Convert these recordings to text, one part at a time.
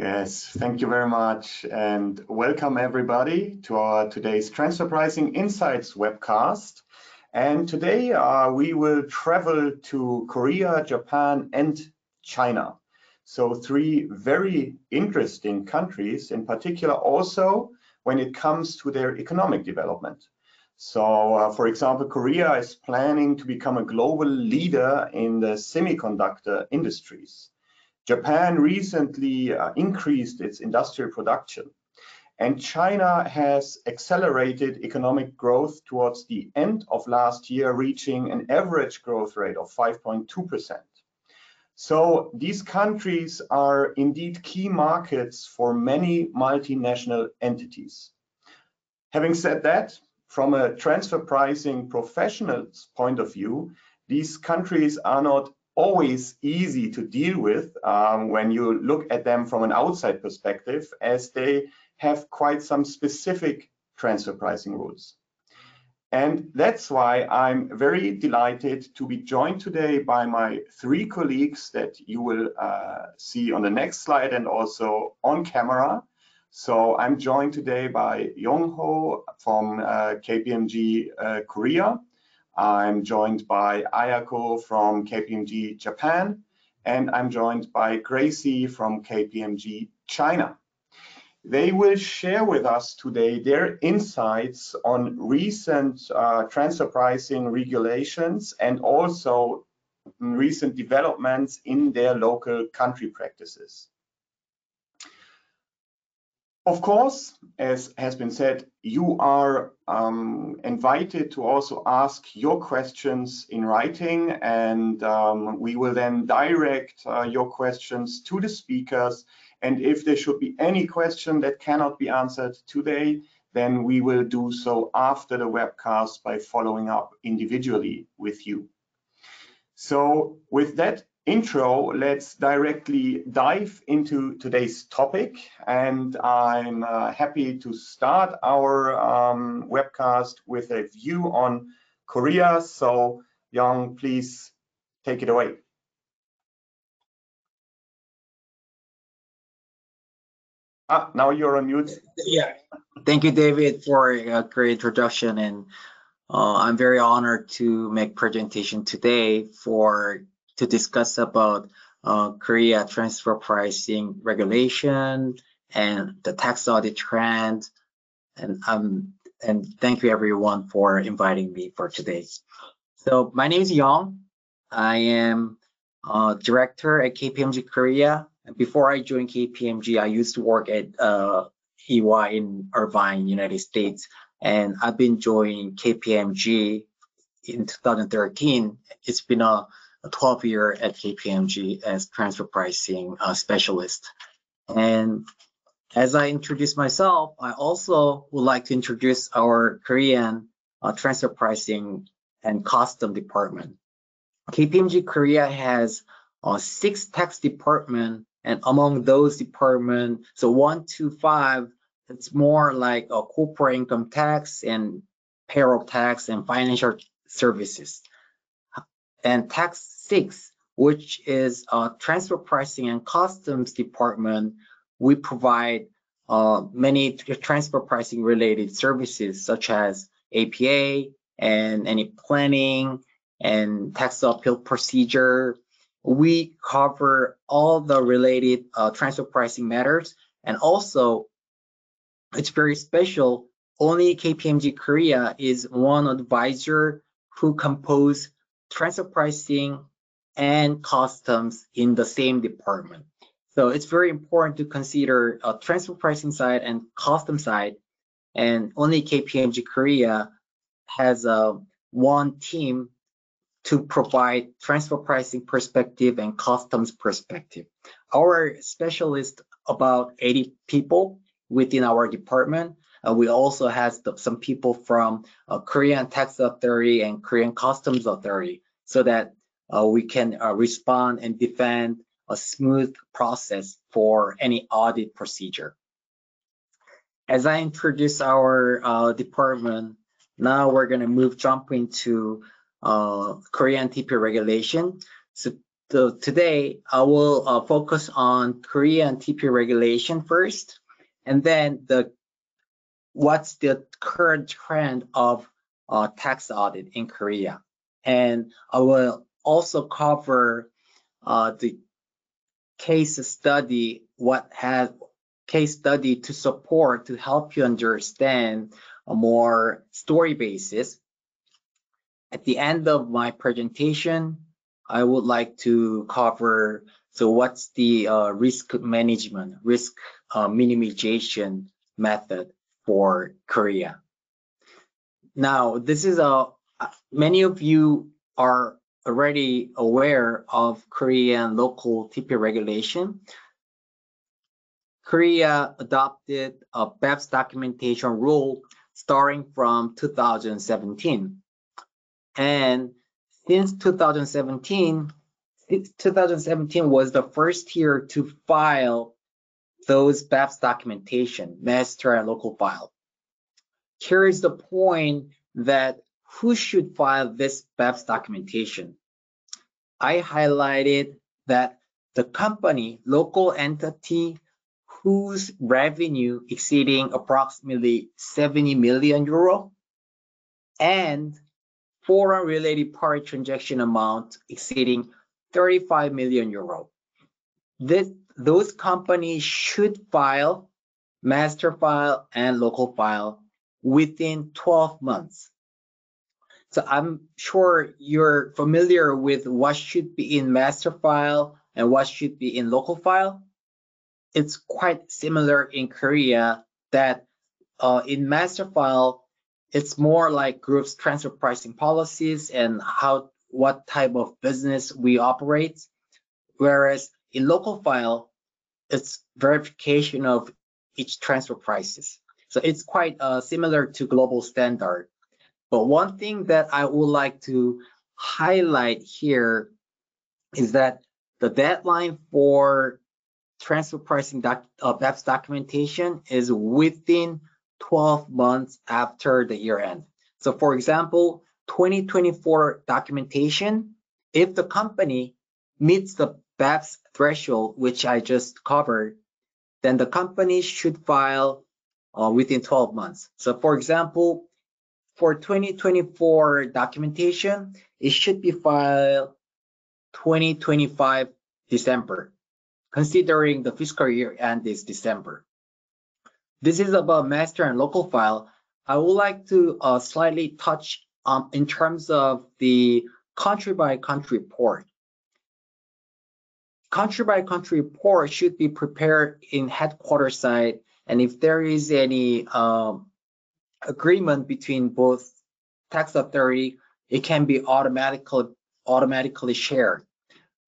Yes, thank you very much and welcome everybody to our today's Transfer Pricing Insights webcast. And today uh, we will travel to Korea, Japan and China. So three very interesting countries, in particular also when it comes to their economic development. So uh, for example, Korea is planning to become a global leader in the semiconductor industries. Japan recently uh, increased its industrial production. And China has accelerated economic growth towards the end of last year, reaching an average growth rate of 5.2%. So these countries are indeed key markets for many multinational entities. Having said that, from a transfer pricing professional's point of view, these countries are not always easy to deal with um, when you look at them from an outside perspective, as they have quite some specific transfer pricing rules. And that's why I'm very delighted to be joined today by my three colleagues that you will uh, see on the next slide and also on camera. So I'm joined today by Yong Ho from uh, KPMG uh, Korea. I'm joined by Ayako from KPMG Japan, and I'm joined by Gracie from KPMG China. They will share with us today their insights on recent uh, transfer pricing regulations and also recent developments in their local country practices. Of course, as has been said, you are um, invited to also ask your questions in writing and um, we will then direct uh, your questions to the speakers. And if there should be any question that cannot be answered today, then we will do so after the webcast by following up individually with you. So with that intro, let's directly dive into today's topic. And I'm uh, happy to start our um, webcast with a view on Korea. So Young, please take it away. Ah, now you're on mute. Yeah, thank you, David, for a great introduction. And uh, I'm very honored to make presentation today for to discuss about uh, Korea transfer pricing regulation and the tax audit trend. And um, and thank you everyone for inviting me for today. So my name is Young. I am a director at KPMG Korea. And before I joined KPMG, I used to work at uh, EY in Irvine, United States. And I've been joining KPMG in 2013. It's been a a 12 year at KPMG as transfer pricing uh, specialist. And as I introduce myself, I also would like to introduce our Korean uh, transfer pricing and custom department. KPMG Korea has uh, six tax department, and among those department, so one to five, it's more like a corporate income tax and payroll tax and financial services and tax six, which is uh, transfer pricing and customs department, we provide uh, many transfer pricing related services such as APA and any planning and tax appeal procedure. We cover all the related uh, transfer pricing matters and also it's very special. Only KPMG Korea is one advisor who compose transfer pricing and customs in the same department. So it's very important to consider a transfer pricing side and custom side. And only KPMG Korea has a uh, one team to provide transfer pricing perspective and customs perspective. Our specialist about 80 people within our department. Uh, we also have some people from uh, Korean Tax Authority and Korean Customs Authority so that uh, we can uh, respond and defend a smooth process for any audit procedure. As I introduce our uh, department, now we're going to move jump into uh, Korean TP regulation. So so today I will uh, focus on Korean TP regulation first, and then the what's the current trend of uh, tax audit in Korea. And I will also cover uh, the case study, what has case study to support to help you understand a more story basis. At the end of my presentation, I would like to cover so what's the uh, risk management, risk uh, minimization method for Korea. Now, this is a many of you are already aware of Korean local TP regulation. Korea adopted a BEPS documentation rule starting from 2017. And since 2017, 2017 was the first year to file those BEPS documentation, master and local file. Here is the point that who should file this BEPS documentation. I highlighted that the company, local entity whose revenue exceeding approximately 70 million euro and foreign related party transaction amount exceeding 35 million euro. This, those companies should file master file and local file within 12 months. So I'm sure you're familiar with what should be in master file and what should be in local file. It's quite similar in Korea that uh, in master file, it's more like groups transfer pricing policies and how what type of business we operate. Whereas in local file, it's verification of each transfer prices. So it's quite uh, similar to global standard. But one thing that I would like to highlight here is that the deadline for transfer pricing doc, uh, BEPS documentation is within 12 months after the year end. So for example, 2024 documentation, if the company meets the BEPS threshold, which I just covered, then the company should file uh, within 12 months. So for example, for 2024 documentation, it should be filed 2025 December, considering the fiscal year end is December. This is about master and local file. I would like to uh, slightly touch um, in terms of the country by country report. Country by country report should be prepared in headquarters side and if there is any um, agreement between both tax authority, it can be automatically automatically shared.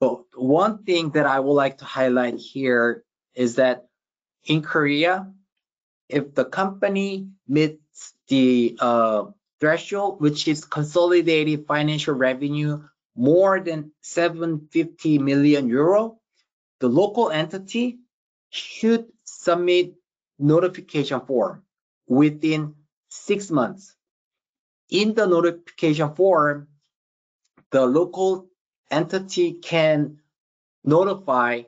But one thing that I would like to highlight here is that in Korea, if the company meets the uh, threshold, which is consolidated financial revenue more than 750 million euro, the local entity should submit notification form within six months. In the notification form, the local entity can notify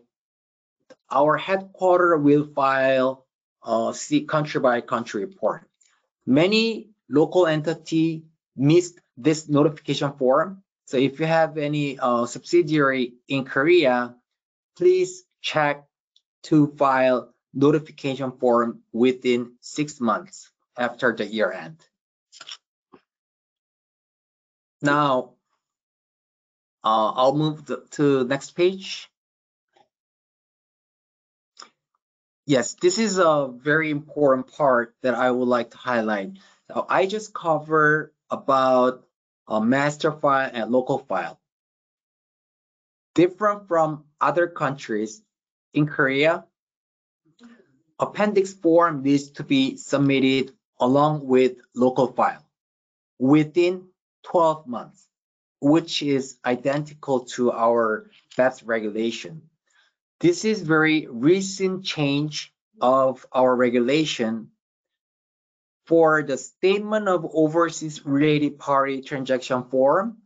our headquarter will file uh, a country by country report. Many local entity missed this notification form. So if you have any uh, subsidiary in Korea, please check to file notification form within six months after the year end. Now, uh, I'll move to next page. Yes, this is a very important part that I would like to highlight. So I just cover about a master file and local file. Different from other countries, in Korea, appendix form needs to be submitted along with local file within 12 months, which is identical to our BEPS regulation. This is very recent change of our regulation for the statement of overseas related party transaction form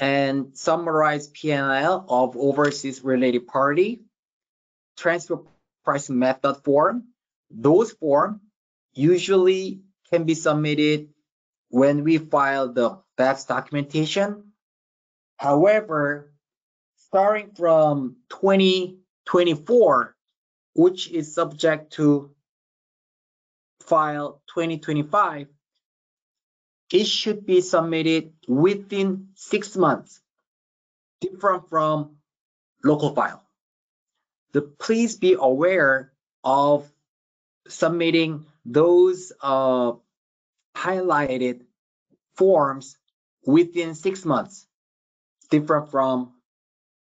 and summarize P&L of overseas related party, transfer price method form. Those form usually can be submitted when we file the BEPS documentation. However, starting from 2024, which is subject to file 2025, it should be submitted within six months, different from local file. The, please be aware of submitting those uh, highlighted forms within six months, different from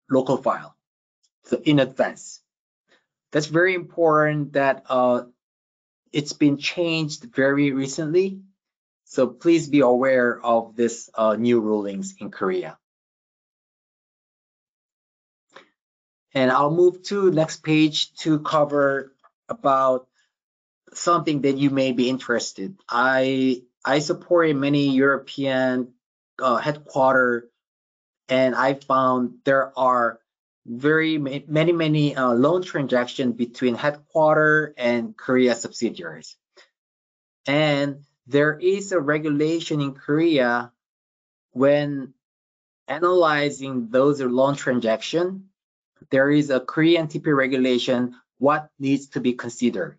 local file, so in advance. That's very important that uh, it's been changed very recently. So please be aware of this uh, new rulings in Korea. And I'll move to next page to cover about something that you may be interested. I I support many European uh, headquarter, and I found there are very many many uh, loan transactions between headquarter and Korea subsidiaries, and there is a regulation in Korea when analyzing those loan transactions. There is a Korean TP regulation what needs to be considered.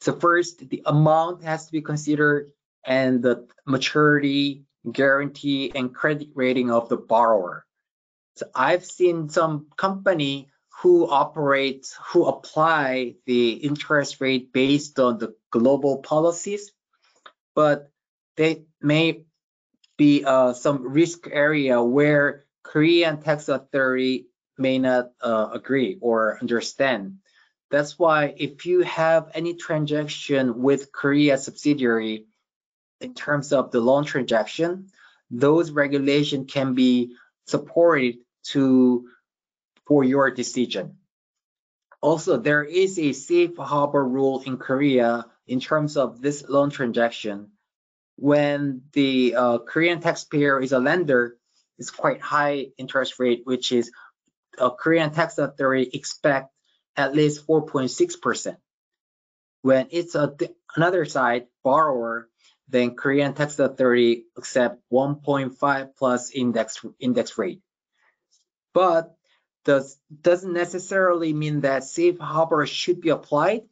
So first, the amount has to be considered and the maturity, guarantee, and credit rating of the borrower. So I've seen some company who operates, who apply the interest rate based on the global policies, but they may be uh, some risk area where Korean tax authority may not uh, agree or understand. That's why if you have any transaction with Korea subsidiary in terms of the loan transaction, those regulation can be supported to for your decision. Also, there is a safe harbor rule in Korea in terms of this loan transaction. When the uh, Korean taxpayer is a lender, it's quite high interest rate, which is a Korean tax authority expect at least 4.6%. When it's a, another side, borrower, then Korean tax authority accept 1.5 plus index index rate. But does doesn't necessarily mean that safe harbor should be applied.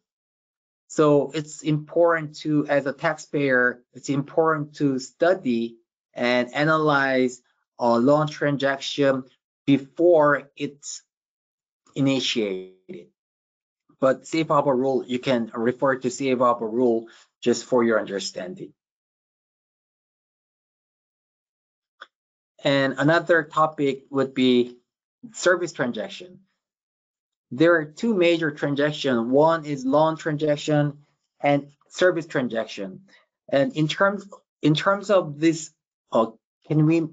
So it's important to, as a taxpayer, it's important to study and analyze a loan transaction before it's initiated. But safe harbor rule, you can refer to safe harbor rule just for your understanding. And another topic would be service transaction. There are two major transactions. One is loan transaction and service transaction. And in terms in terms of this, uh, can we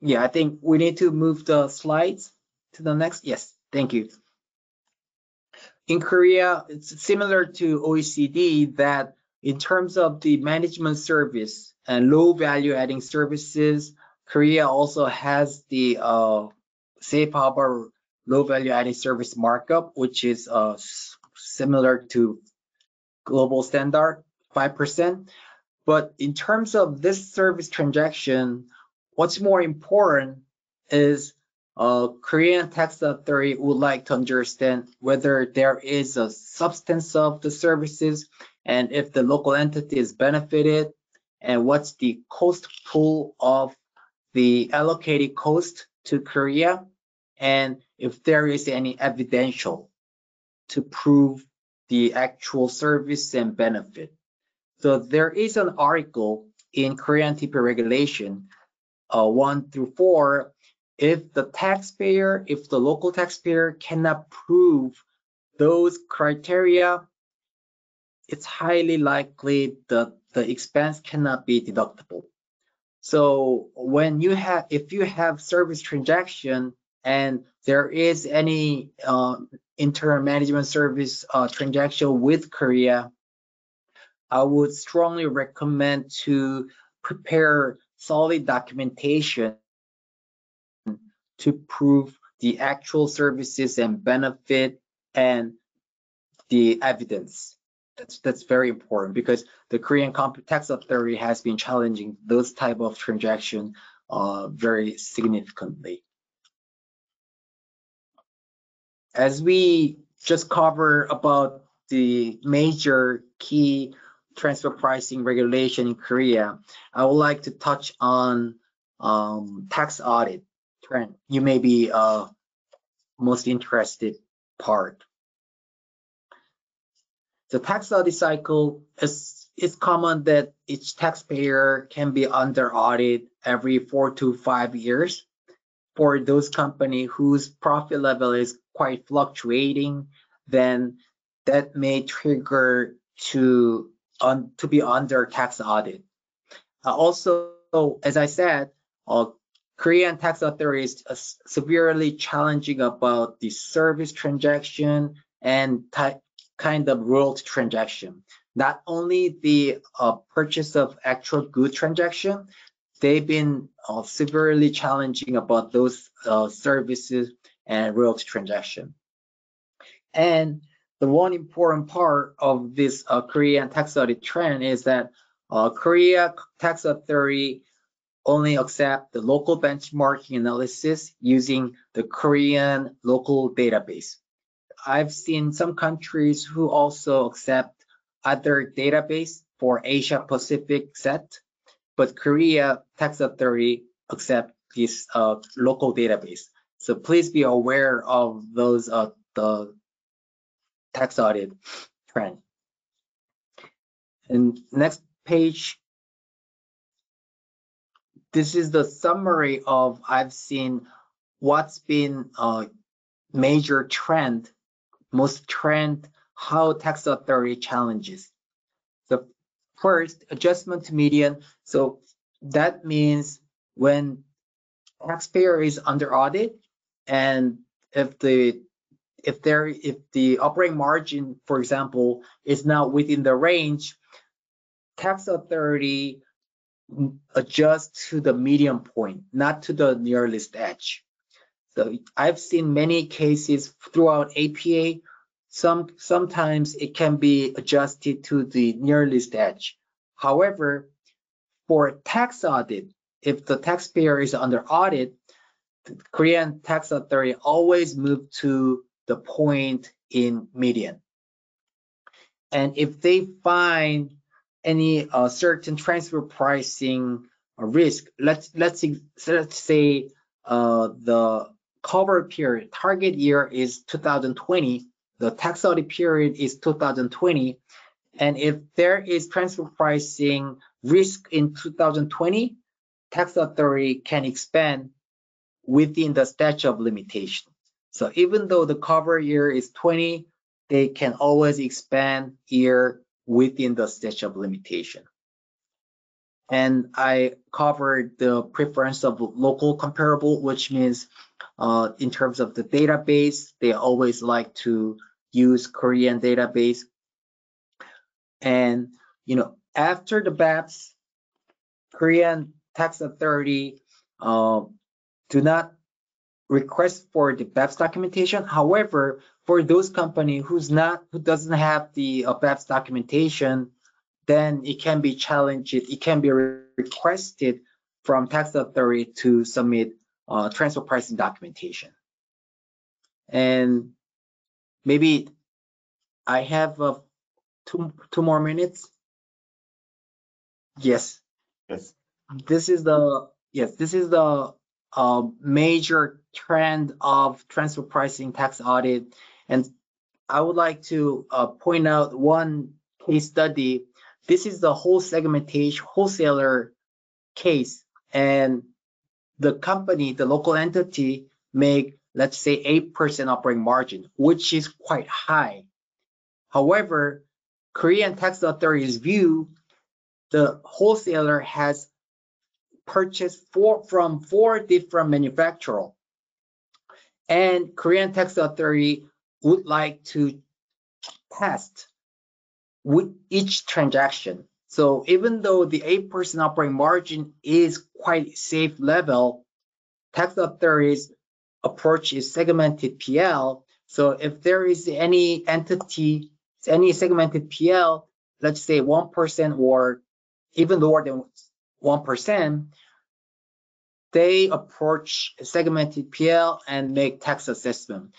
Yeah, I think we need to move the slides to the next. Yes, thank you. In Korea, it's similar to OECD that in terms of the management service and low value adding services, Korea also has the uh, safe harbor low value adding service markup, which is uh, similar to global standard, 5%. But in terms of this service transaction, what's more important is uh, Korean tax authority would like to understand whether there is a substance of the services and if the local entity is benefited and what's the cost pool of the allocated cost to Korea and if there is any evidential to prove the actual service and benefit. So there is an article in Korean TP regulation uh, one through four. If the taxpayer, if the local taxpayer cannot prove those criteria, it's highly likely that the expense cannot be deductible. So when you have, if you have service transaction and there is any uh, management service uh, transaction with Korea, I would strongly recommend to prepare solid documentation to prove the actual services and benefit and the evidence. That's that's very important because the Korean Tax Authority has been challenging those type of transaction uh, very significantly. As we just cover about the major key transfer pricing regulation in Korea, I would like to touch on um, tax audit trend. You may be uh, most interested part. The tax audit cycle is it's common that each taxpayer can be under audit every four to five years for those company whose profit level is quite fluctuating, then that may trigger to on to be under tax audit. Uh, also, as I said, uh, Korean tax authorities are severely challenging about the service transaction and kind of royalty transaction. Not only the uh, purchase of actual good transaction, they've been uh, severely challenging about those uh, services and royalty transaction. And the one important part of this uh, Korean tax audit trend is that uh, Korea tax authority only accept the local benchmarking analysis using the Korean local database. I've seen some countries who also accept other database for Asia Pacific set, but Korea Tax Authority accept this uh, local database. So please be aware of those uh, the tax audit trend. And next page this is the summary of I've seen what's been a major trend, most trend, how tax authority challenges. The first adjustment to median. So that means when taxpayer is under audit and if the if there if the operating margin, for example, is not within the range, tax authority adjust to the medium point, not to the nearest edge. So I've seen many cases throughout APA. Some sometimes it can be adjusted to the nearest edge. However, for tax audit, if the taxpayer is under audit, the Korean tax authority always move to the point in median. And if they find any uh, certain transfer pricing risk. Let's let's let's say uh, the cover period target year is 2020. The tax audit period is 2020, and if there is transfer pricing risk in 2020, tax authority can expand within the statute of limitation. So even though the cover year is 20, they can always expand year within the statute of limitation. And I covered the preference of local comparable, which means uh, in terms of the database, they always like to use Korean database. And, you know, after the BEPS, Korean tax authority uh, do not request for the BEPS documentation. However, for those company who's not who doesn't have the uh, documentation, then it can be challenged. It can be requested from tax authority to submit uh, transfer pricing documentation. And maybe I have uh, two two more minutes. Yes. Yes. This is the yes. This is the uh, major trend of transfer pricing tax audit. And I would like to uh, point out one case study. This is the whole segmentation wholesaler case, and the company, the local entity, make let's say 8% operating margin, which is quite high. However, Korean tax authorities view the wholesaler has purchased four, from four different manufacturers. And Korean Tax Authority would like to test with each transaction. So even though the 8% operating margin is quite safe level, tax authorities approach is segmented PL. So if there is any entity, any segmented PL, let's say 1% or even lower than 1%, they approach segmented PL and make tax assessment.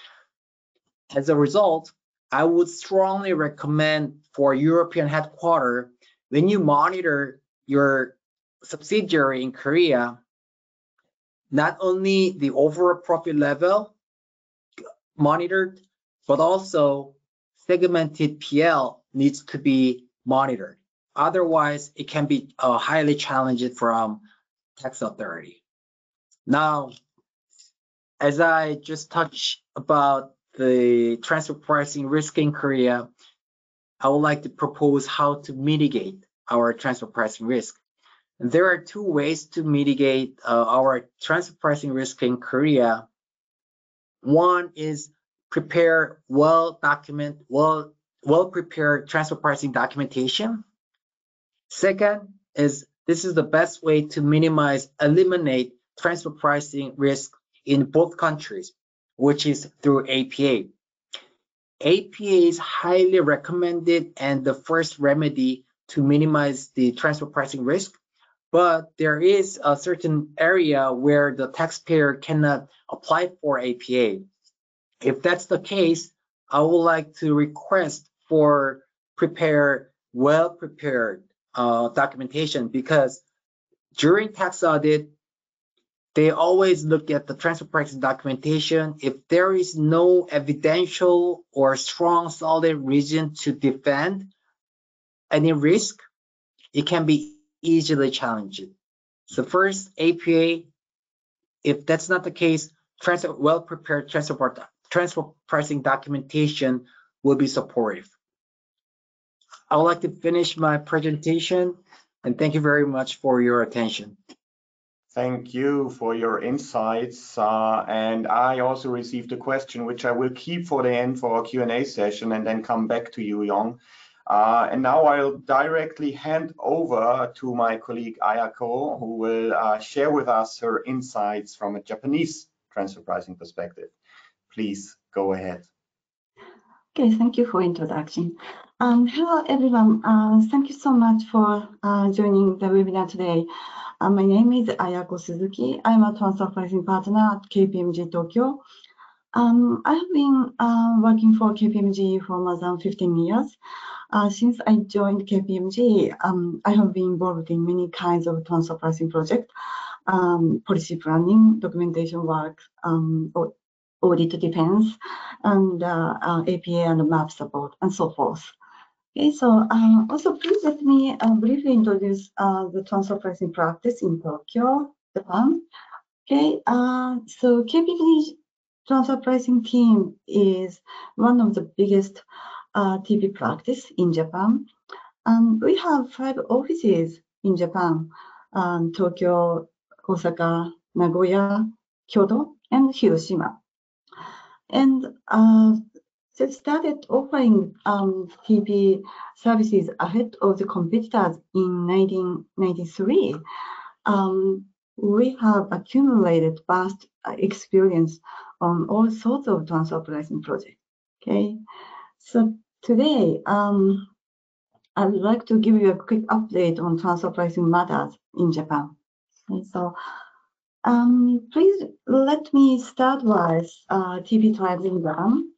As a result, I would strongly recommend for European headquarter, when you monitor your subsidiary in Korea, not only the overall profit level monitored, but also segmented PL needs to be monitored. Otherwise, it can be uh, highly challenging from tax authority. Now, as I just touched about the transfer pricing risk in Korea, I would like to propose how to mitigate our transfer pricing risk. And There are two ways to mitigate uh, our transfer pricing risk in Korea. One is prepare well document well well prepared transfer pricing documentation. Second is this is the best way to minimize eliminate transfer pricing risk in both countries, which is through APA. APA is highly recommended and the first remedy to minimize the transfer pricing risk, but there is a certain area where the taxpayer cannot apply for APA. If that's the case, I would like to request for prepare well prepared uh, documentation because during tax audit, they always look at the transfer pricing documentation. If there is no evidential or strong solid reason to defend any risk, it can be easily challenged. So first, APA, if that's not the case, transfer well-prepared transfer, transfer pricing documentation will be supportive. I would like to finish my presentation and thank you very much for your attention. Thank you for your insights. Uh, and I also received a question, which I will keep for the end for our Q&A session and then come back to you, Yong. Uh, and now I'll directly hand over to my colleague Ayako, who will uh, share with us her insights from a Japanese transfer pricing perspective. Please go ahead. Okay, thank you for introduction. Um, hello, everyone. Uh, thank you so much for uh, joining the webinar today. Uh, my name is Ayako Suzuki. I'm a transfer pricing partner at KPMG Tokyo. Um, I have been uh, working for KPMG for more than 15 years. Uh, since I joined KPMG, um, I have been involved in many kinds of transfer pricing projects, um, policy planning, documentation work, um, audit defense, and APA uh, and MAP support, and so forth. Okay, so um, also please let me uh, briefly introduce uh, the transfer pricing practice in Tokyo, Japan. Okay, uh, so KPMG transfer pricing team is one of the biggest uh, TP practice in Japan. And we have five offices in Japan, um, Tokyo, Osaka, Nagoya, Kyoto, and Hiroshima. And uh, they started offering um, TP services ahead of the competitors in 1993. Um, we have accumulated vast experience on all sorts of transfer pricing projects. Okay, so today um, I would like to give you a quick update on transfer pricing matters in Japan. Okay, so um, please let me start with uh, TP tribes in Japan.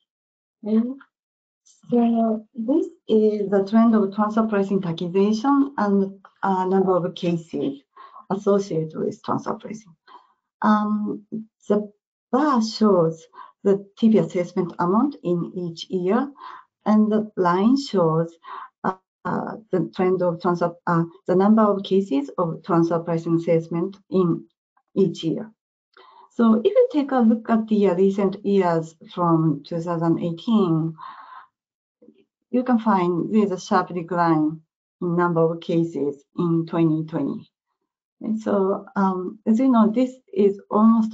So this is the trend of transfer pricing taxation and a number of cases associated with transfer pricing. Um, the bar shows the TP assessment amount in each year, and the line shows uh, uh, the trend of transfer, uh, the number of cases of transfer pricing assessment in each year. So if you take a look at the recent years from 2018, you can find there's a sharp decline in number of cases in 2020. And so, um, as you know, this is almost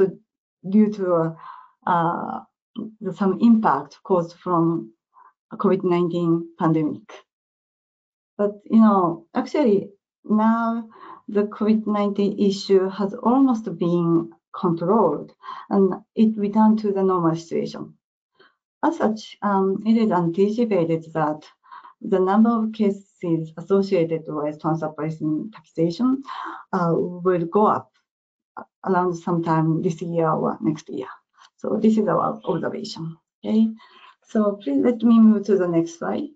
due to uh, some impact caused from COVID-19 pandemic. But, you know, actually now the COVID-19 issue has almost been controlled and it returned to the normal situation. As such, um, it is anticipated that the number of cases associated with transfer pricing taxation uh, will go up around sometime this year or next year. So this is our observation. Okay, so please let me move to the next slide.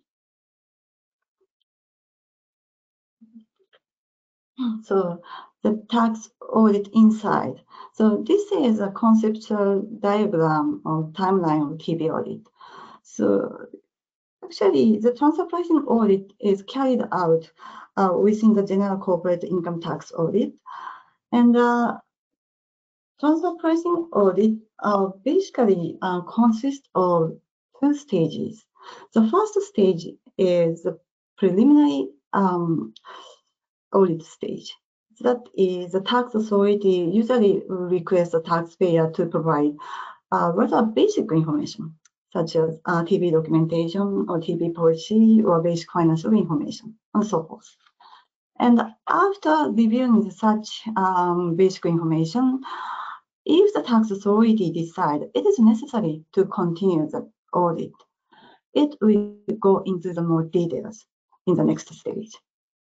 So the tax audit inside. So this is a conceptual diagram or timeline of TP audit. So actually the transfer pricing audit is carried out uh, within the general corporate income tax audit. And uh, transfer pricing audit uh, basically uh, consists of two stages. The first stage is the preliminary um, audit stage. That is the tax authority usually requests the taxpayer to provide uh, rather basic information, such as uh, TP documentation or TP policy or basic financial information, and so forth. And after reviewing such um, basic information, if the tax authority decides it is necessary to continue the audit, it will go into the more details in the next stage.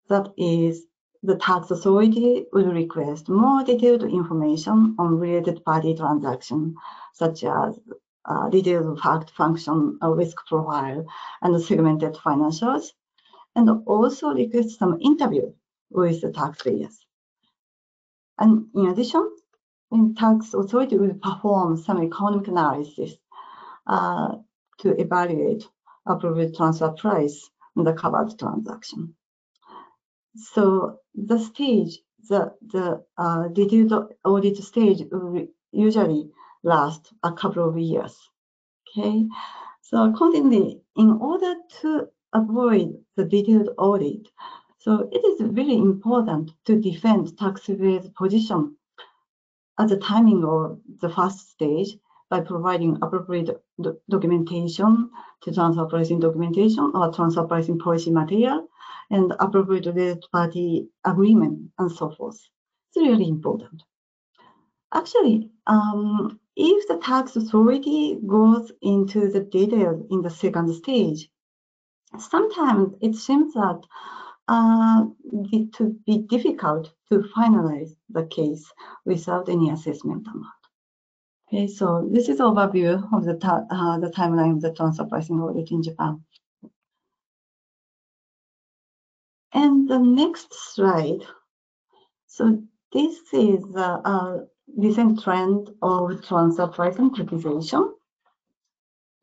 That is, the tax authority will request more detailed information on related party transaction, such as uh, detailed fact function, a risk profile, and segmented financials, and also request some interview with the taxpayers. And in addition, the tax authority will perform some economic analysis uh, to evaluate appropriate transfer price in the covered transaction. So the stage, the, the uh, detailed audit stage usually last a couple of years. Okay, so accordingly, in order to avoid the detailed audit, so it is really important to defend taxpayer's position at the timing of the first stage by providing appropriate do documentation to transfer pricing documentation or transfer pricing policy material and appropriate related party agreement and so forth. It's really important. Actually, um, if the tax authority goes into the details in the second stage, sometimes it seems that uh, it to be difficult to finalize the case without any assessment amount. Okay, so this is overview of the, uh, the timeline of the transfer pricing audit in Japan. And the next slide. So this is a, a recent trend of transfer pricing criticism.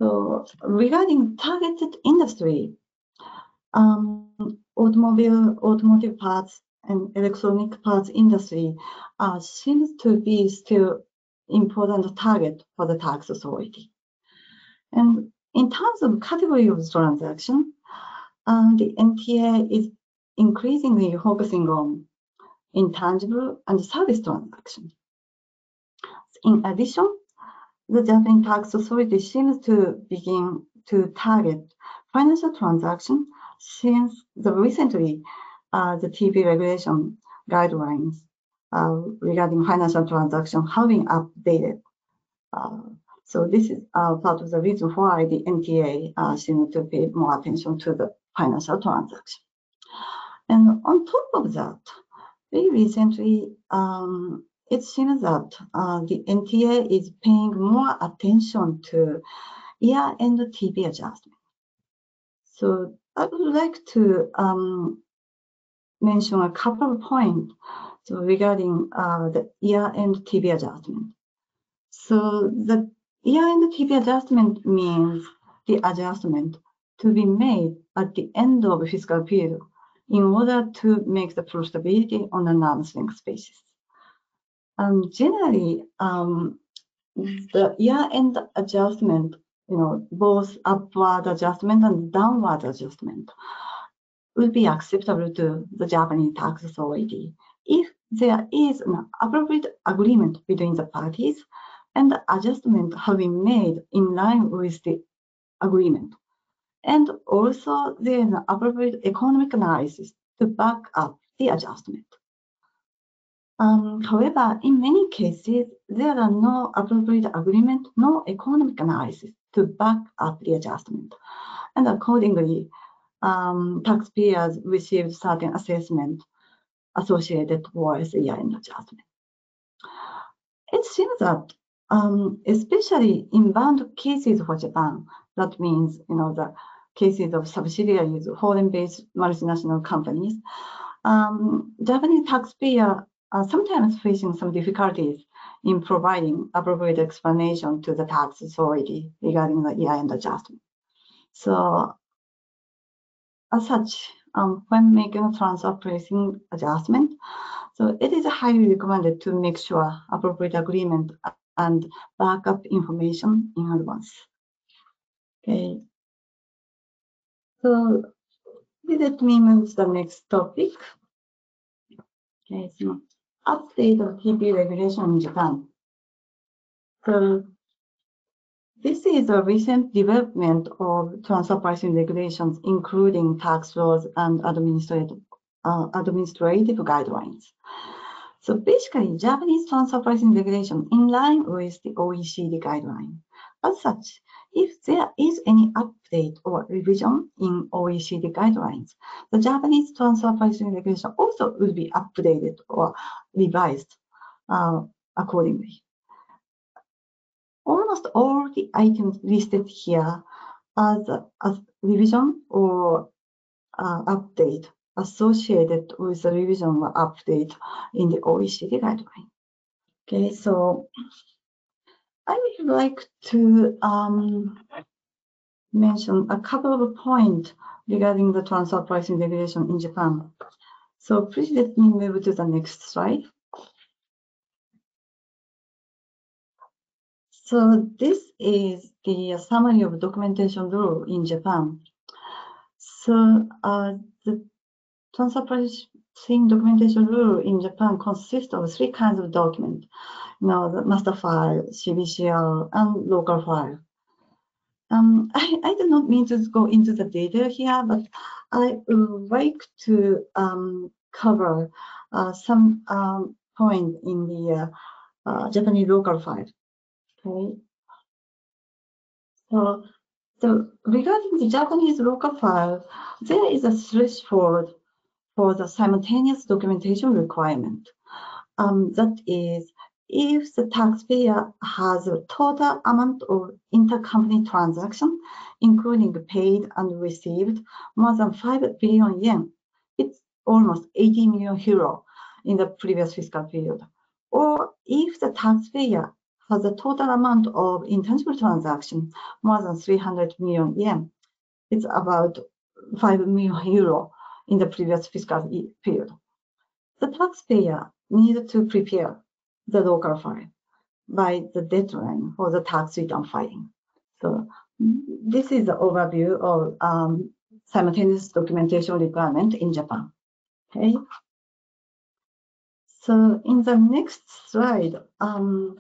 So regarding targeted industry, um, automobile, automotive parts and electronic parts industry uh, seems to be still important target for the tax authority. And in terms of category of transaction, uh, the NTA is increasingly focusing on intangible and service transactions. In addition, the Japanese tax authority seems to begin to target financial transactions since the recently uh, the TP regulation guidelines uh, regarding financial transactions have been updated. Uh, so this is uh, part of the reason why the NTA uh, seems to pay more attention to the financial transaction. And on top of that, very recently, um, it seems that uh, the NTA is paying more attention to year-end TP adjustment. So I would like to um, mention a couple of points so regarding uh, the year-end TP adjustment. So the year-end TP adjustment means the adjustment to be made at the end of fiscal period in order to make the profitability on arm's length basis. And generally, um, the year-end adjustment, you know, both upward adjustment and downward adjustment will be acceptable to the Japanese tax authority if there is an appropriate agreement between the parties and the adjustment have been made in line with the agreement. And also an appropriate economic analysis to back up the adjustment. Um, however, in many cases, there are no appropriate agreement, no economic analysis to back up the adjustment. And accordingly, um, taxpayers receive certain assessment associated with the year-end adjustment. It seems that, um, especially in bound cases for Japan, that means, you know, the cases of subsidiaries, foreign-based multinational companies, um, Japanese taxpayer are sometimes facing some difficulties in providing appropriate explanation to the tax authority regarding the year-end adjustment. So as such, um, when making a transfer pricing adjustment, so it is highly recommended to make sure appropriate agreement and backup information in advance. Okay. So let me move to the next topic. Okay, so update of TP regulation in Japan. So this is a recent development of transfer pricing regulations, including tax laws and administrative, uh, administrative guidelines. So basically, Japanese transfer pricing regulation in line with the OECD guideline. As such, if there is any update or revision in OECD guidelines, the Japanese transfer pricing regulation also will be updated or revised uh, accordingly. Almost all the items listed here as, as revision or uh, update associated with the revision or update in the OECD guideline. Okay, so I would like to um, mention a couple of points regarding the transfer pricing regulation in Japan. So please let me move to the next slide. So this is the summary of documentation rule in Japan. So uh, the transfer pricing documentation rule in Japan consists of three kinds of documents. You know, the master file, CBCR, and local file. Um, I, I do not mean to go into the data here, but I would like to um, cover uh, some um, point in the uh, uh, Japanese local file. Okay. So, so regarding the Japanese local file, there is a threshold for the simultaneous documentation requirement. Um, that is, if the taxpayer has a total amount of intercompany transaction, including paid and received, more than 5 billion yen, it's almost 80 million euro in the previous fiscal period. Or if the taxpayer has a total amount of intangible transaction more than 300 million yen. It's about 5 million euro in the previous fiscal period. The taxpayer needed to prepare the local file by the deadline for the tax return filing. So this is the overview of um, simultaneous documentation requirement in Japan. Okay. So in the next slide, um,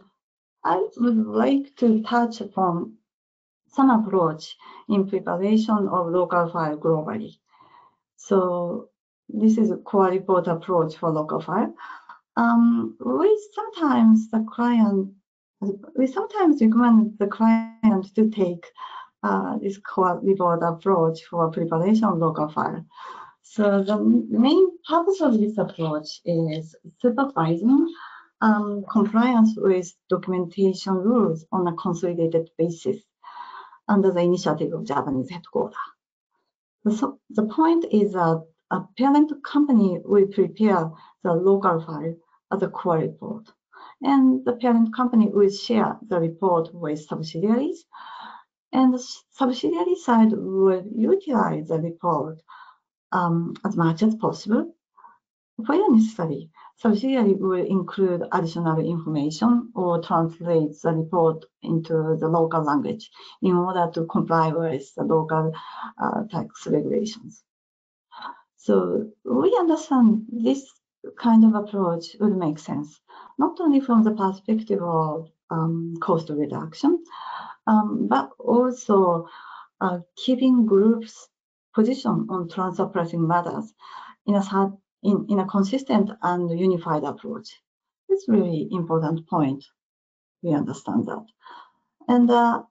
I would like to touch upon some approach in preparation of local file globally. So this is a core report approach for local file. Um, we sometimes the client, we sometimes recommend the client to take uh, this core report approach for preparation of local file. So the main purpose of this approach is supervising um, compliance with documentation rules on a consolidated basis under the initiative of Japanese headquarters. So the point is that a parent company will prepare the local file as a core report, and the parent company will share the report with subsidiaries, and the subsidiary side will utilize the report um, as much as possible where necessary subsidiary will include additional information or translate the report into the local language in order to comply with the local uh, tax regulations. So we understand this kind of approach would make sense, not only from the perspective of um, cost reduction, um, but also uh, keeping groups position on transfer pricing matters in a, in, in a consistent and unified approach. It's really important point. We understand that. And uh,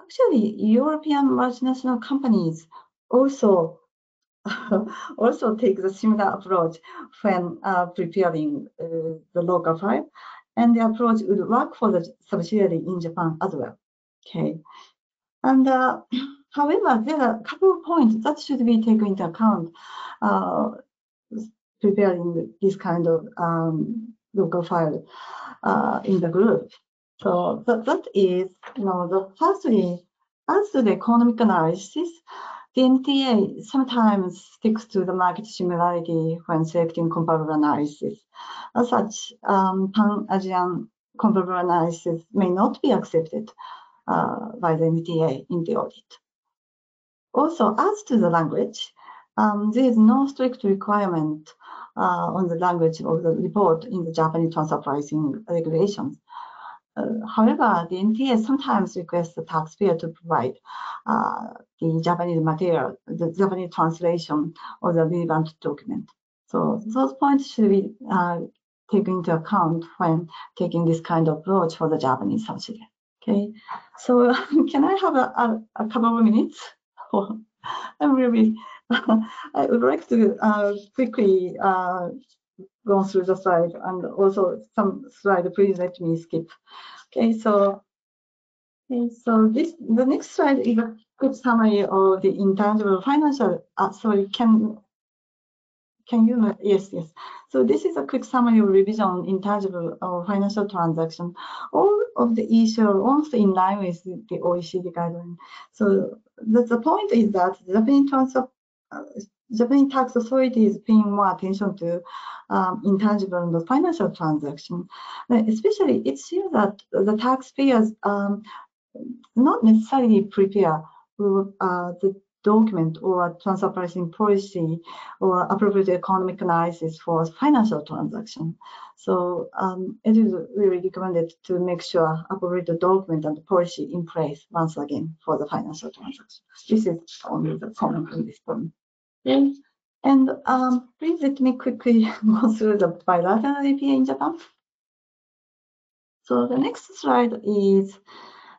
actually, European multinational companies also also take the similar approach when uh, preparing uh, the local file, and the approach would work for the subsidiary in Japan as well. Okay, and uh, however, there are a couple of points that should be taken into account uh, preparing this kind of um, local file uh, in the group. So that, that is, you know, the firstly, as to the economic analysis, the NTA sometimes sticks to the market similarity when selecting comparable analysis. As such, um, Pan-Asian comparable analysis may not be accepted uh, by the NTA in the audit. Also, as to the language, um, there is no strict requirement uh, on the language of the report in the Japanese transfer pricing regulations. Uh, however, the NTA sometimes requests the taxpayer to provide uh, the Japanese material, the Japanese translation of the relevant document. So those points should be uh, taken into account when taking this kind of approach for the Japanese subsidiary. Okay, so can I have a, a, a couple of minutes? I'm really, I would like to uh, quickly uh, go through the slide and also some slide, please let me skip. Okay, so okay, so this the next slide is a good summary of the intangible financial. Uh, sorry, can can you yes yes. So this is a quick summary of revision intangible or financial transaction. All of the issues are almost in line with the OECD guideline. So the, the point is that the Japanese transfer uh, Japanese tax authority is paying more attention to um, intangible and financial transaction. Especially, it seems that the taxpayers um, not necessarily prepare uh, the document or transfer pricing policy or appropriate economic analysis for financial transaction. So um, it is really recommended to make sure appropriate document and policy in place once again for the financial transaction. This is only the comment on this point. Okay. And um, please let me quickly go through the bilateral APA in Japan. So the next slide is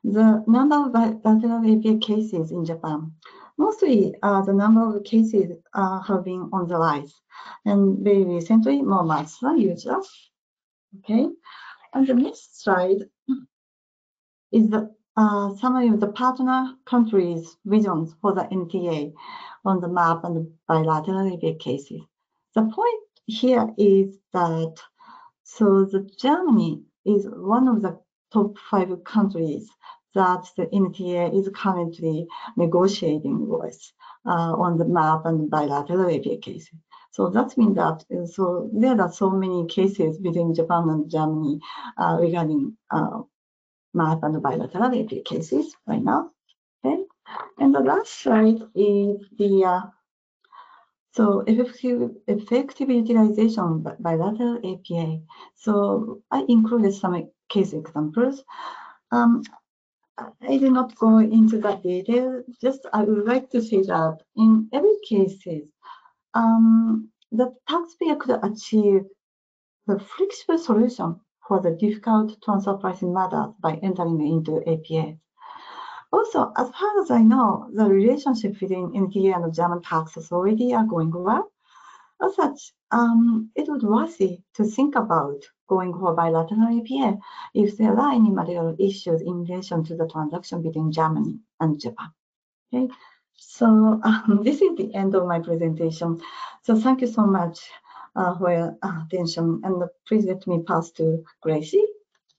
the number of bilateral APA cases in Japan. Mostly, uh, the number of cases uh, have been on the rise, and very recently, more much than usual. Okay, and the next slide is the uh, summary of the partner countries' visions for the NTA on the MAP and bilateral cases. The point here is that so the Germany is one of the top five countries that the NTA is currently negotiating with uh, on the MAP and bilateral APA cases. So that means that uh, so there are so many cases between Japan and Germany uh, regarding uh, MAP and bilateral APA cases right now. Okay, and the last slide is the uh, so effective, effective utilization bilateral APA. So I included some case examples. Um, I did not go into that detail. Just I would like to say that in every cases, um, the taxpayer could achieve the flexible solution for the difficult transfer pricing matters by entering into APA. Also, as far as I know, the relationship between NTA and the German tax authority are going well. As such, um, it would worthy to think about going for bilateral APA if there are any material issues in relation to the transaction between Germany and Japan. Okay, so um, this is the end of my presentation. So thank you so much uh, for your attention, and please let me pass to Gracie.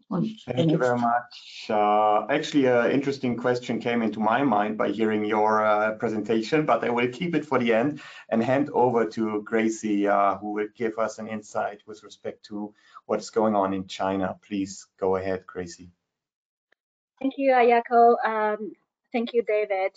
Thank you very much. Uh, actually, an interesting question came into my mind by hearing your uh, presentation, but I will keep it for the end and hand over to Gracie, uh, who will give us an insight with respect to what's going on in China. Please go ahead, Gracie. Thank you, Ayako. Um, thank you, David.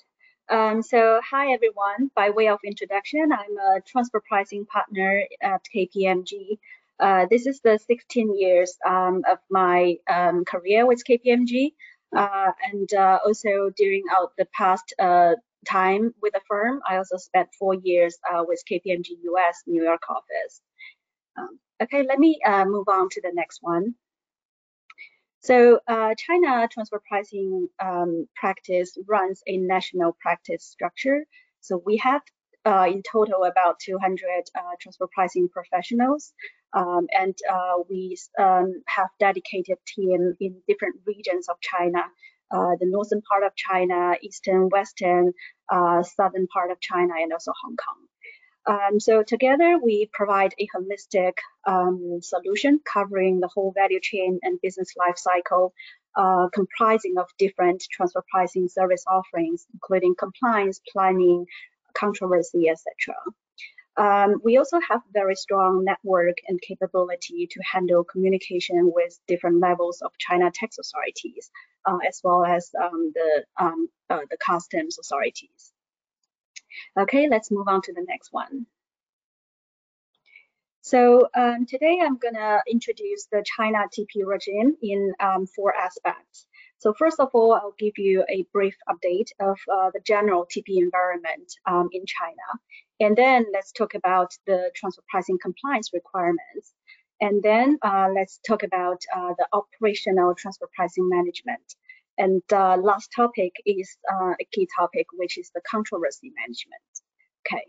Um, so, hi everyone. By way of introduction, I'm a transfer pricing partner at KPMG. Uh, this is the 16 years um, of my um, career with KPMG. Uh, and uh, also during out the past uh, time with the firm, I also spent four years uh, with KPMG US New York office. Um, okay, let me uh, move on to the next one. So uh, China transfer pricing um, practice runs a national practice structure. So we have uh, in total about 200 uh, transfer pricing professionals, um, and uh, we um, have dedicated team in different regions of China, uh, the northern part of China, eastern, western, uh, southern part of China, and also Hong Kong. Um, so together we provide a holistic um, solution covering the whole value chain and business life cycle, uh, comprising of different transfer pricing service offerings, including compliance, planning, controversy, etc. Um, we also have very strong network and capability to handle communication with different levels of China tax authorities, uh, as well as um, the, um, uh, the customs authorities. Okay, let's move on to the next one. So um, today I'm gonna introduce the China TP regime in um, four aspects. So first of all, I'll give you a brief update of uh, the general TP environment um, in China. And then let's talk about the transfer pricing compliance requirements. And then uh, let's talk about uh, the operational transfer pricing management. And uh, last topic is uh, a key topic, which is the controversy management. Okay,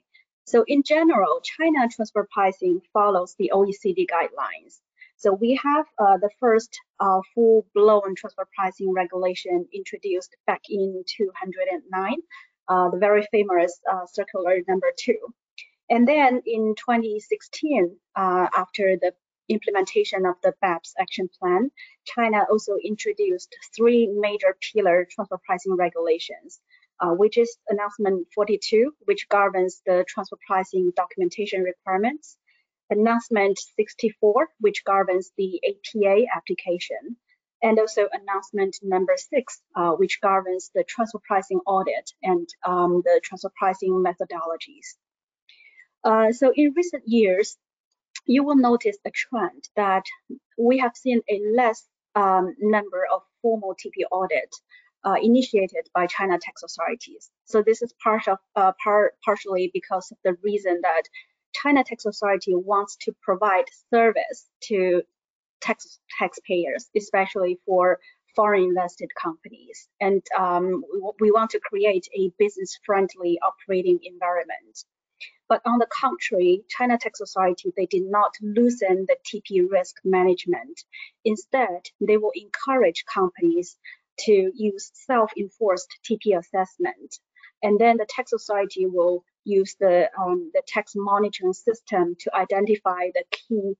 so in general, China transfer pricing follows the OECD guidelines. So we have uh, the first uh, full-blown transfer pricing regulation introduced back in 209, uh, the very famous uh, circular number two. And then in 2016, uh, after the implementation of the BEPS action plan, China also introduced three major pillar transfer pricing regulations, uh, which is announcement 42, which governs the transfer pricing documentation requirements, announcement 64, which governs the APA application, and also announcement number six, uh, which governs the transfer pricing audit and um, the transfer pricing methodologies. Uh, so in recent years, you will notice a trend that we have seen a less um, number of formal TP audit uh, initiated by China tax authorities. So this is part of uh, par partially because of the reason that China tax authority wants to provide service to tax taxpayers, especially for foreign invested companies. And um, we, we want to create a business friendly operating environment. But on the contrary, China Tax Society, they did not loosen the TP risk management. Instead, they will encourage companies to use self-enforced TP assessment. And then the tax society will use the, um, the tax monitoring system to identify the key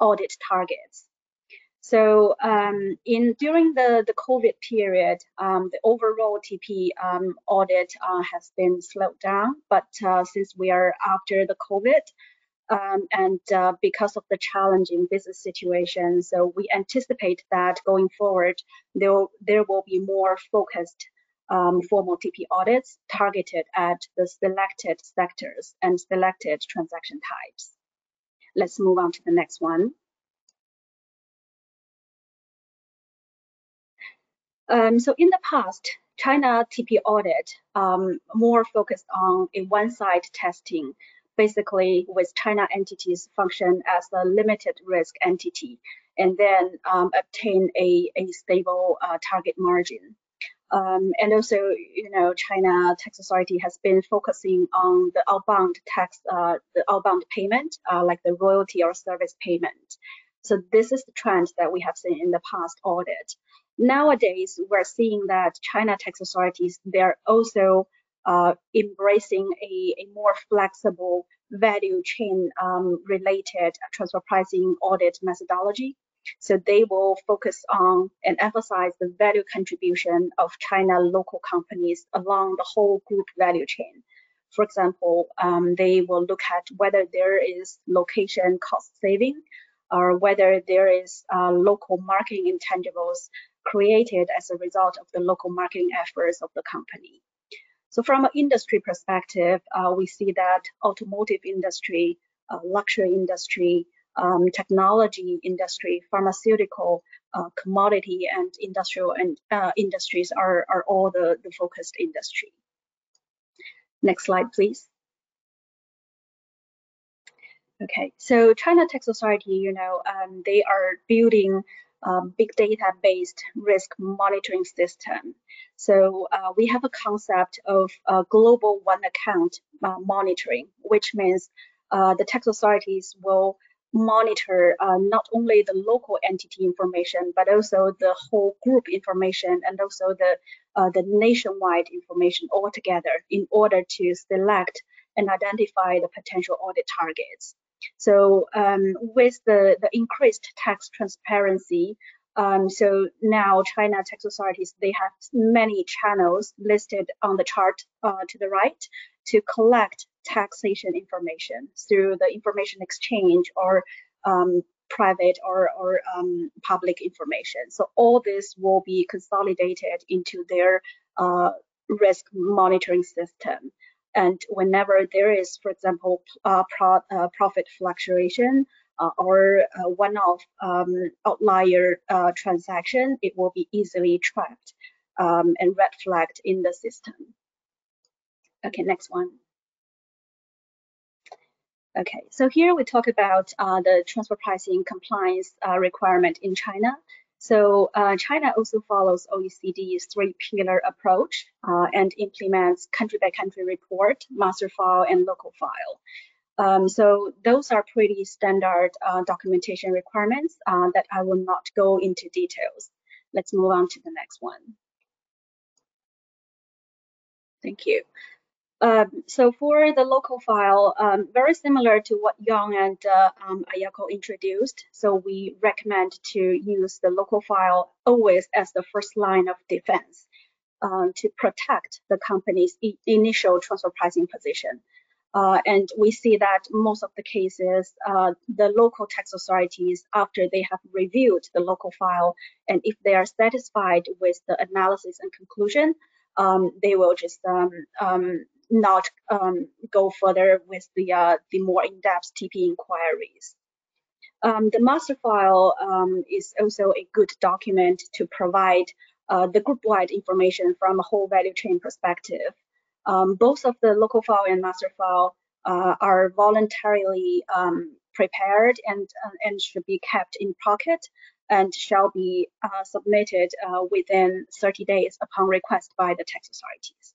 audit targets. So um, in during the, the COVID period, um, the overall TP um, audit uh, has been slowed down. But uh, since we are after the COVID, um, and uh, because of the challenging business situation, so we anticipate that going forward, there, there will be more focused um, formal TP audits targeted at the selected sectors and selected transaction types. Let's move on to the next one. Um, so in the past, China TP audit um, more focused on a one-side testing, basically with China entities function as a limited risk entity, and then um, obtain a, a stable uh, target margin. Um, and also, you know, China Tax Authority has been focusing on the outbound tax, uh, the outbound payment, uh, like the royalty or service payment. So this is the trend that we have seen in the past audit. Nowadays, we're seeing that China tax authorities, they're also uh, embracing a, a, more flexible value chain um, related transfer pricing audit methodology. So they will focus on and emphasize the value contribution of China local companies along the whole group value chain. For example, um, they will look at whether there is location cost saving or whether there is uh, local marketing intangibles created as a result of the local marketing efforts of the company. So from an industry perspective, uh, we see that automotive industry, uh, luxury industry, um, technology industry, pharmaceutical, uh, commodity and industrial and uh, industries are, are all the, the focused industry. Next slide, please. Okay, so China Tech Society, you know, um, they are building um, big data based risk monitoring system. So uh, we have a concept of uh, global one account uh, monitoring, which means uh, the tax authorities will monitor uh, not only the local entity information, but also the whole group information and also the, uh, the nationwide information altogether in order to select and identify the potential audit targets. So um, with the, the increased tax transparency, um, so now China tax authorities, they have many channels listed on the chart uh, to the right to collect taxation information through the information exchange or um, private or, or um, public information. So all this will be consolidated into their uh, risk monitoring system. And whenever there is, for example, uh, pro, uh, profit fluctuation uh, or uh, one-off um, outlier uh, transaction, it will be easily tracked um, and red flagged in the system. Okay, next one. Okay, so here we talk about uh, the transfer pricing compliance requirement in China. So uh, China also follows OECD's three-pillar approach uh, and implements country-by-country report, master file, and local file. Um, so those are pretty standard uh, documentation requirements uh, that I will not go into details. Let's move on to the next one. Thank you. Um, so for the local file, um, very similar to what Yang and uh, um, Ayako introduced. So we recommend to use the local file always as the first line of defense um, to protect the company's initial transfer pricing position. Uh, and we see that most of the cases, uh, the local tax authorities, after they have reviewed the local file, and if they are satisfied with the analysis and conclusion, um, they will just um, um, not um, go further with the, uh, the more in-depth TP inquiries. Um, the master file um, is also a good document to provide uh, the group-wide information from a whole value chain perspective. Um, both of the local file and master file uh, are voluntarily um, prepared and, uh, and should be kept in pocket and shall be uh, submitted uh, within 30 days upon request by the tax authorities.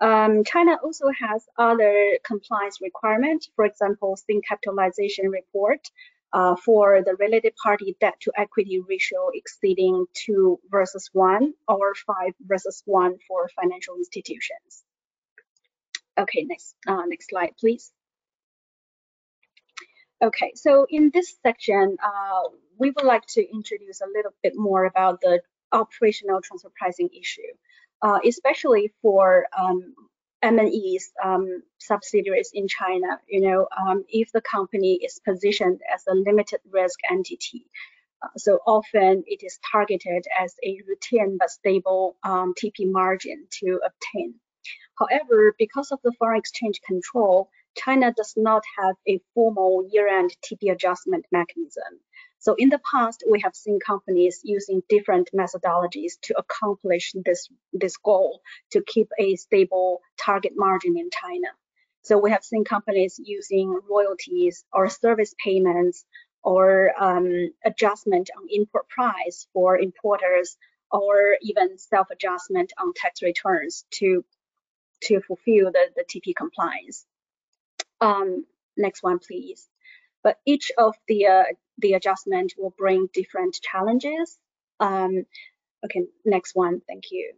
Um, China also has other compliance requirements, for example, thin capitalization report uh, for the related party debt to equity ratio exceeding 2 versus 1 or 5 versus 1 for financial institutions. Okay, next, uh, next slide, please. Okay, so in this section, uh, we would like to introduce a little bit more about the operational transfer pricing issue uh, especially for um, MNE's um, subsidiaries in China. You know, um, if the company is positioned as a limited risk entity, uh, so often it is targeted as a routine but stable um, TP margin to obtain. However, because of the foreign exchange control, China does not have a formal year-end TP adjustment mechanism. So in the past, we have seen companies using different methodologies to accomplish this, this goal to keep a stable target margin in China. So we have seen companies using royalties or service payments or um, adjustment on import price for importers or even self-adjustment on tax returns to, to fulfill the, the TP compliance. Um, next one, please. But each of the uh, the adjustment will bring different challenges. Um, okay, next one, thank you.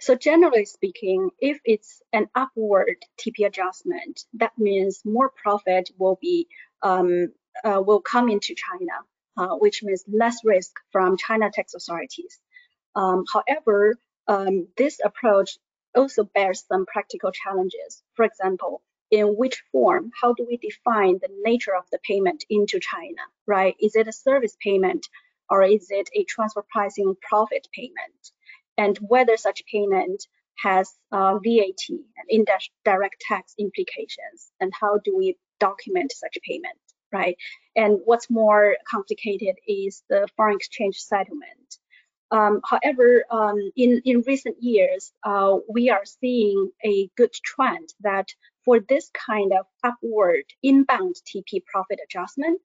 So generally speaking, if it's an upward TP adjustment, that means more profit will be um, uh, will come into China, uh, which means less risk from China tax authorities. Um, however, um, this approach also bears some practical challenges. For example, in which form, how do we define the nature of the payment into China, right? Is it a service payment or is it a transfer pricing profit payment? And whether such payment has uh, VAT and indirect tax implications, and how do we document such payment? right? And what's more complicated is the foreign exchange settlement. Um, however, um, in, in recent years, uh, we are seeing a good trend that for this kind of upward inbound TP profit adjustment,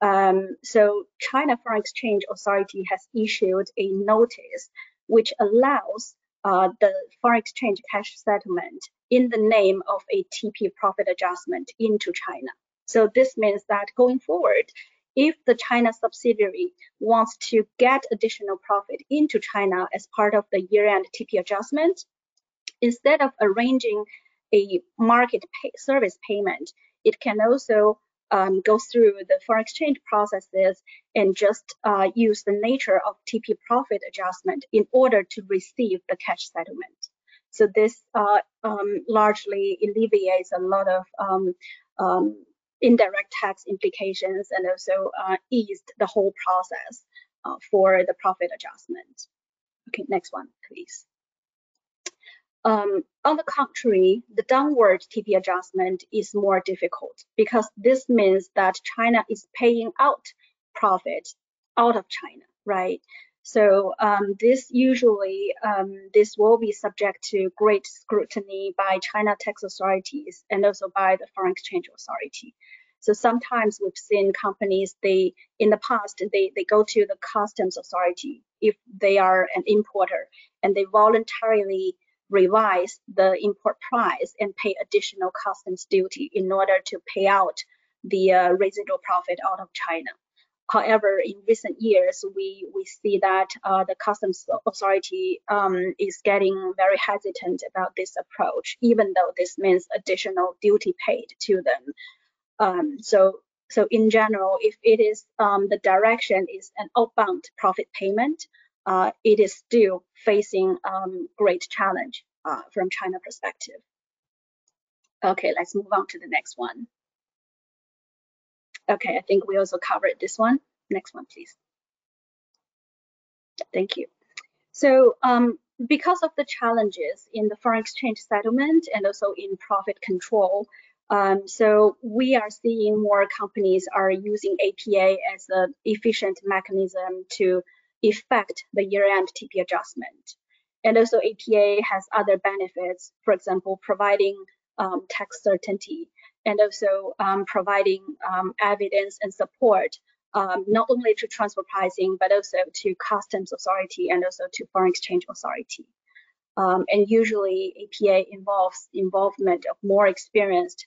um, so China Foreign Exchange Authority has issued a notice which allows uh, the foreign exchange cash settlement in the name of a TP profit adjustment into China. So this means that going forward, if the China subsidiary wants to get additional profit into China as part of the year-end TP adjustment, instead of arranging a market pay service payment, it can also um, go through the foreign exchange processes and just uh, use the nature of TP profit adjustment in order to receive the cash settlement. So this uh, um, largely alleviates a lot of um, um indirect tax implications and also uh, eased the whole process uh, for the profit adjustment. Okay, next one, please. Um, on the contrary, the downward TP adjustment is more difficult because this means that China is paying out profit out of China, right? So um, this usually um, this will be subject to great scrutiny by China tax authorities and also by the foreign exchange authority. So sometimes we've seen companies they in the past they they go to the customs authority if they are an importer and they voluntarily revise the import price and pay additional customs duty in order to pay out the uh, residual profit out of China. However, in recent years, we, we see that uh, the customs authority um, is getting very hesitant about this approach, even though this means additional duty paid to them. Um, so, so in general, if it is um, the direction is an outbound profit payment, uh, it is still facing um, great challenge uh, from China perspective. Okay, let's move on to the next one. Okay, I think we also covered this one. Next one, please. Thank you. So um, because of the challenges in the foreign exchange settlement and also in profit control, um, so we are seeing more companies are using APA as an efficient mechanism to effect the year-end TP adjustment. And also APA has other benefits, for example, providing um, tax certainty and also um, providing um, evidence and support um, not only to transfer pricing, but also to customs authority and also to foreign exchange authority. Um, and usually APA involves involvement of more experienced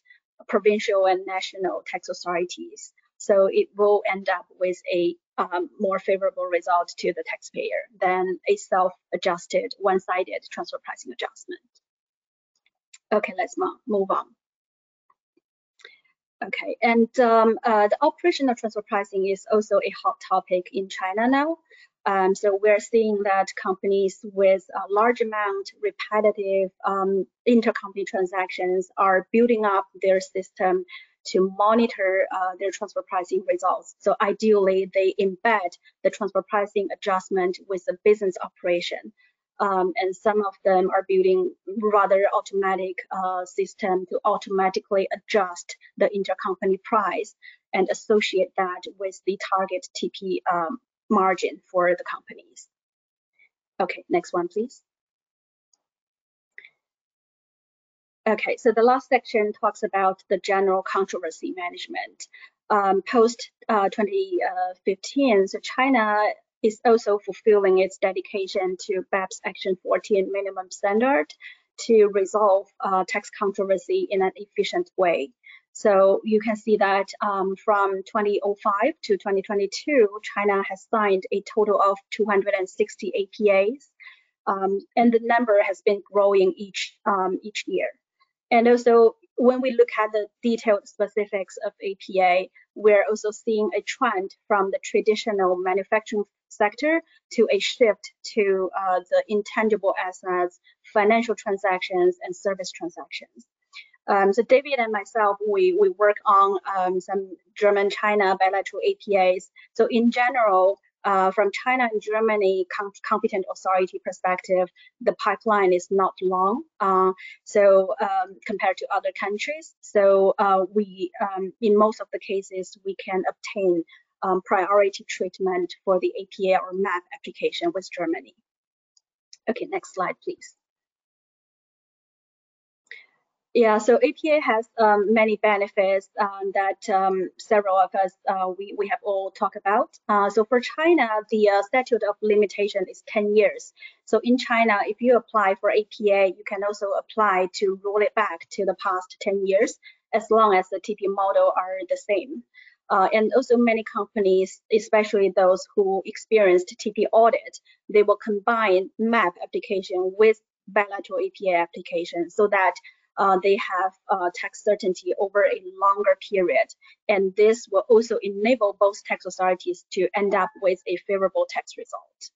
provincial and national tax authorities. So it will end up with a um, more favorable result to the taxpayer than a self-adjusted, one-sided transfer pricing adjustment. Okay, let's move on. Okay, and um, uh, the operational transfer pricing is also a hot topic in China now. Um, so we're seeing that companies with a large amount repetitive um, intercompany transactions are building up their system to monitor uh, their transfer pricing results. So ideally, they embed the transfer pricing adjustment with the business operation. Um, and some of them are building rather automatic uh, system to automatically adjust the intercompany price and associate that with the target TP um, margin for the companies. Okay, next one, please. Okay, so the last section talks about the general controversy management. Um, post uh, 2015, so China is also fulfilling its dedication to BEPS Action 14 minimum standard to resolve uh, tax controversy in an efficient way. So you can see that um, from 2005 to 2022, China has signed a total of 260 APAs, um, and the number has been growing each um, each year. And also, when we look at the detailed specifics of APA, we're also seeing a trend from the traditional manufacturing sector to a shift to uh, the intangible assets, financial transactions, and service transactions. Um, so David and myself, we, we work on um, some German-China bilateral APAs. So in general, uh, from China and Germany com competent authority perspective, the pipeline is not long. Uh, so um, compared to other countries, so uh, we, um, in most of the cases, we can obtain um, priority treatment for the APA or MAP application with Germany. Okay, next slide, please. Yeah, so APA has um, many benefits um, that um, several of us uh, we we have all talked about. Uh, so for China, the uh, statute of limitation is 10 years. So in China, if you apply for APA, you can also apply to roll it back to the past 10 years, as long as the TP model are the same. Uh, and also many companies, especially those who experienced TP audit, they will combine MAP application with bilateral APA application so that uh, they have uh, tax certainty over a longer period. And this will also enable both tax authorities to end up with a favorable tax result.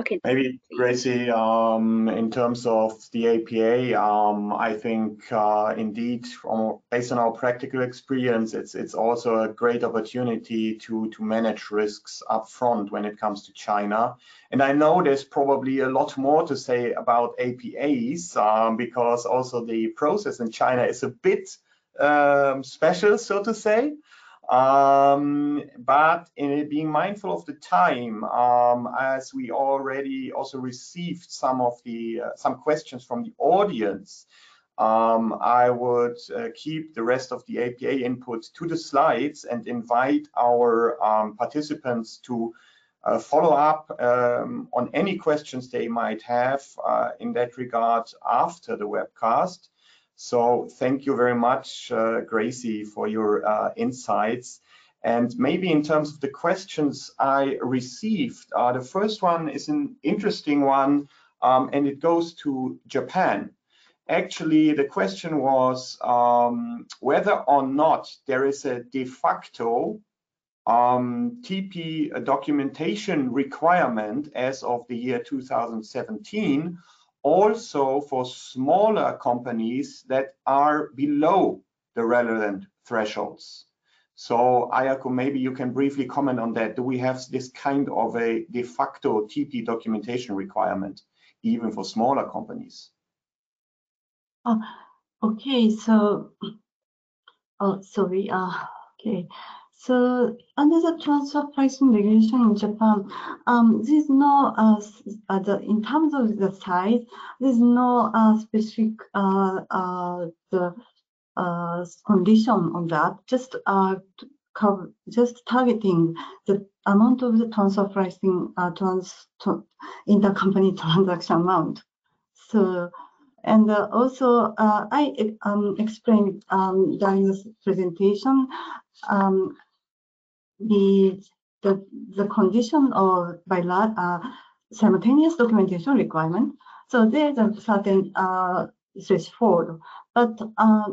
Okay. Maybe Gracie, um, in terms of the APA, um, I think uh, indeed, from, based on our practical experience, it's it's also a great opportunity to to manage risks upfront when it comes to China. And I know there's probably a lot more to say about APAs um, because also the process in China is a bit um, special, so to say. Um, but in being mindful of the time, um, as we already also received some of the uh, some questions from the audience, um, I would uh, keep the rest of the APA input to the slides and invite our um, participants to uh, follow up um, on any questions they might have uh, in that regard after the webcast. So thank you very much, uh, Gracie, for your uh, insights. And maybe in terms of the questions I received, uh, the first one is an interesting one, um, and it goes to Japan. Actually, the question was um, whether or not there is a de facto um, TP documentation requirement as of the year 2017 also for smaller companies that are below the relevant thresholds. So Ayako, maybe you can briefly comment on that. Do we have this kind of a de facto TP documentation requirement, even for smaller companies? Oh, okay, so, oh, sorry, uh, okay. So under the transfer pricing regulation in Japan, um, there's no, uh, uh, the, in terms of the size, there's no uh, specific uh, uh, the uh, condition on that. Just just targeting the amount of the transfer pricing uh, trans intercompany transaction amount. So and uh, also, uh, I um, explained um, during this presentation um, the the the condition of bilateral uh, simultaneous documentation requirement. So there's a certain uh, threshold, but uh,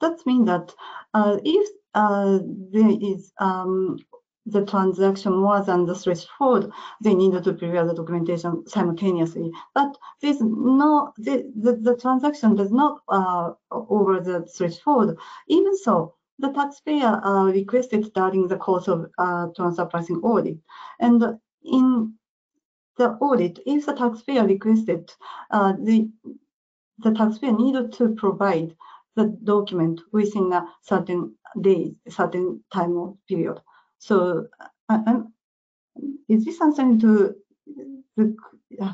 that means that uh, if uh, there is um, the transaction more than the threshold, they need to prepare the documentation simultaneously. But there's no, the, the, the transaction does not uh, over the threshold. Even so, the taxpayer uh, requested during the course of uh, transfer pricing audit. And in the audit, if the taxpayer requested, uh, the, the taxpayer needed to provide the document within a certain day, certain time period. So uh, is this answering to the, uh,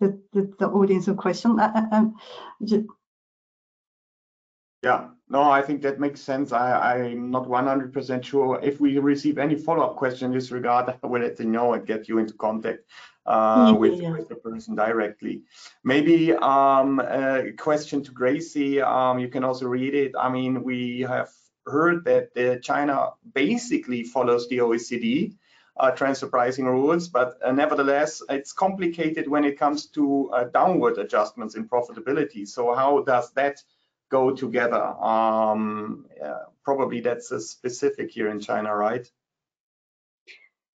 the, the, the audience question? I, I, just... Yeah, no, I think that makes sense. I, I'm not 100% sure. If we receive any follow-up question in this regard, I will let you know and get you into contact uh, yeah, with, yeah. with, the person directly. Maybe um, a question to Gracie. Um, you can also read it. I mean, we have heard that uh, China basically follows the OECD uh, transfer pricing rules, but uh, nevertheless, it's complicated when it comes to uh, downward adjustments in profitability. So how does that go together. Um, yeah, probably that's a specific here in China, right?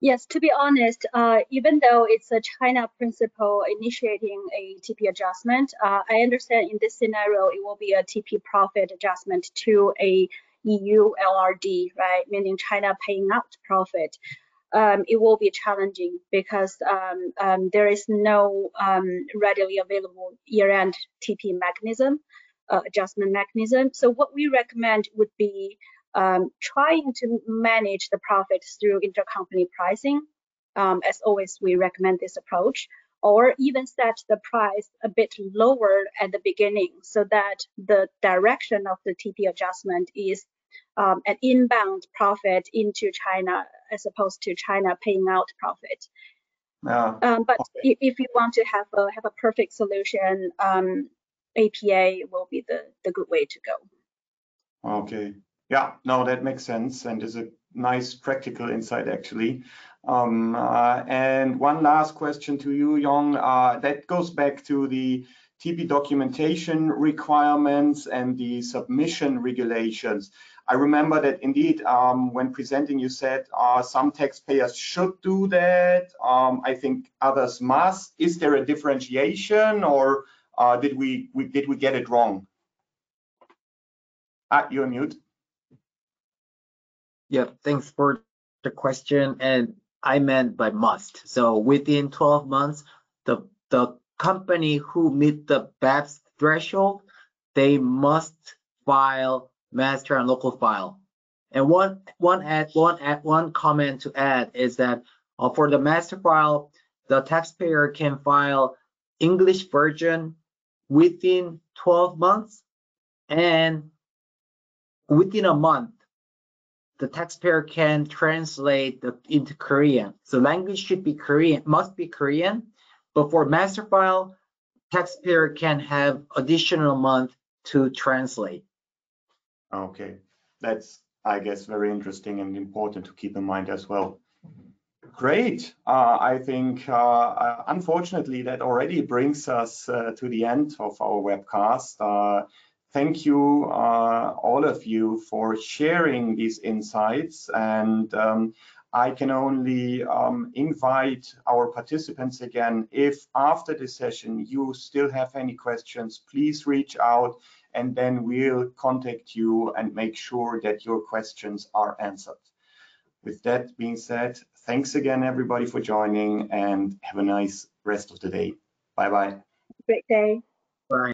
Yes, to be honest, uh, even though it's a China principle initiating a TP adjustment, uh, I understand in this scenario it will be a TP profit adjustment to a EU LRD, right? Meaning China paying out profit. um, it will be challenging because um, um, there is no um, readily available year-end TP mechanism, uh, adjustment mechanism. So what we recommend would be um, trying to manage the profits through intercompany pricing. Um, as always, we recommend this approach, or even set the price a bit lower at the beginning so that the direction of the TP adjustment is um, an inbound profit into China as opposed to China paying out profit. Um, but Okay. if, if you want to have a have a perfect solution, um, APA will be the the good way to go. Okay. Yeah, no, that makes sense and is a nice practical insight actually. Um, uh, and one last question to you, Yong. Uh, that goes back to the TP documentation requirements and the submission regulations. I remember that indeed, um, when presenting, you said uh, some taxpayers should do that. Um, I think others must. Is there a differentiation, or uh, did we, we did we get it wrong? Ah, you're mute. Yeah, thanks for the question. And I meant by must. So within 12 months, the the company who meet the BEPS threshold, they must file master and local file. And one one add one add one comment to add is that uh, for the master file, the taxpayer can file English version within 12 months and within a month the taxpayer can translate the, into Korean. So language should be Korean, must be Korean, but for master file, taxpayer can have additional month to translate. Okay, that's, I guess, very interesting and important to keep in mind as well. Great. Uh, I think, uh, uh, unfortunately, that already brings us uh, to the end of our webcast. Uh, thank you, all of you, for sharing these insights. And um, I can only um, invite our participants again, if after the session you still have any questions, please reach out and then we'll contact you and make sure that your questions are answered. With that being said, thanks again, everybody, for joining and have a nice rest of the day. Bye-bye. Great day.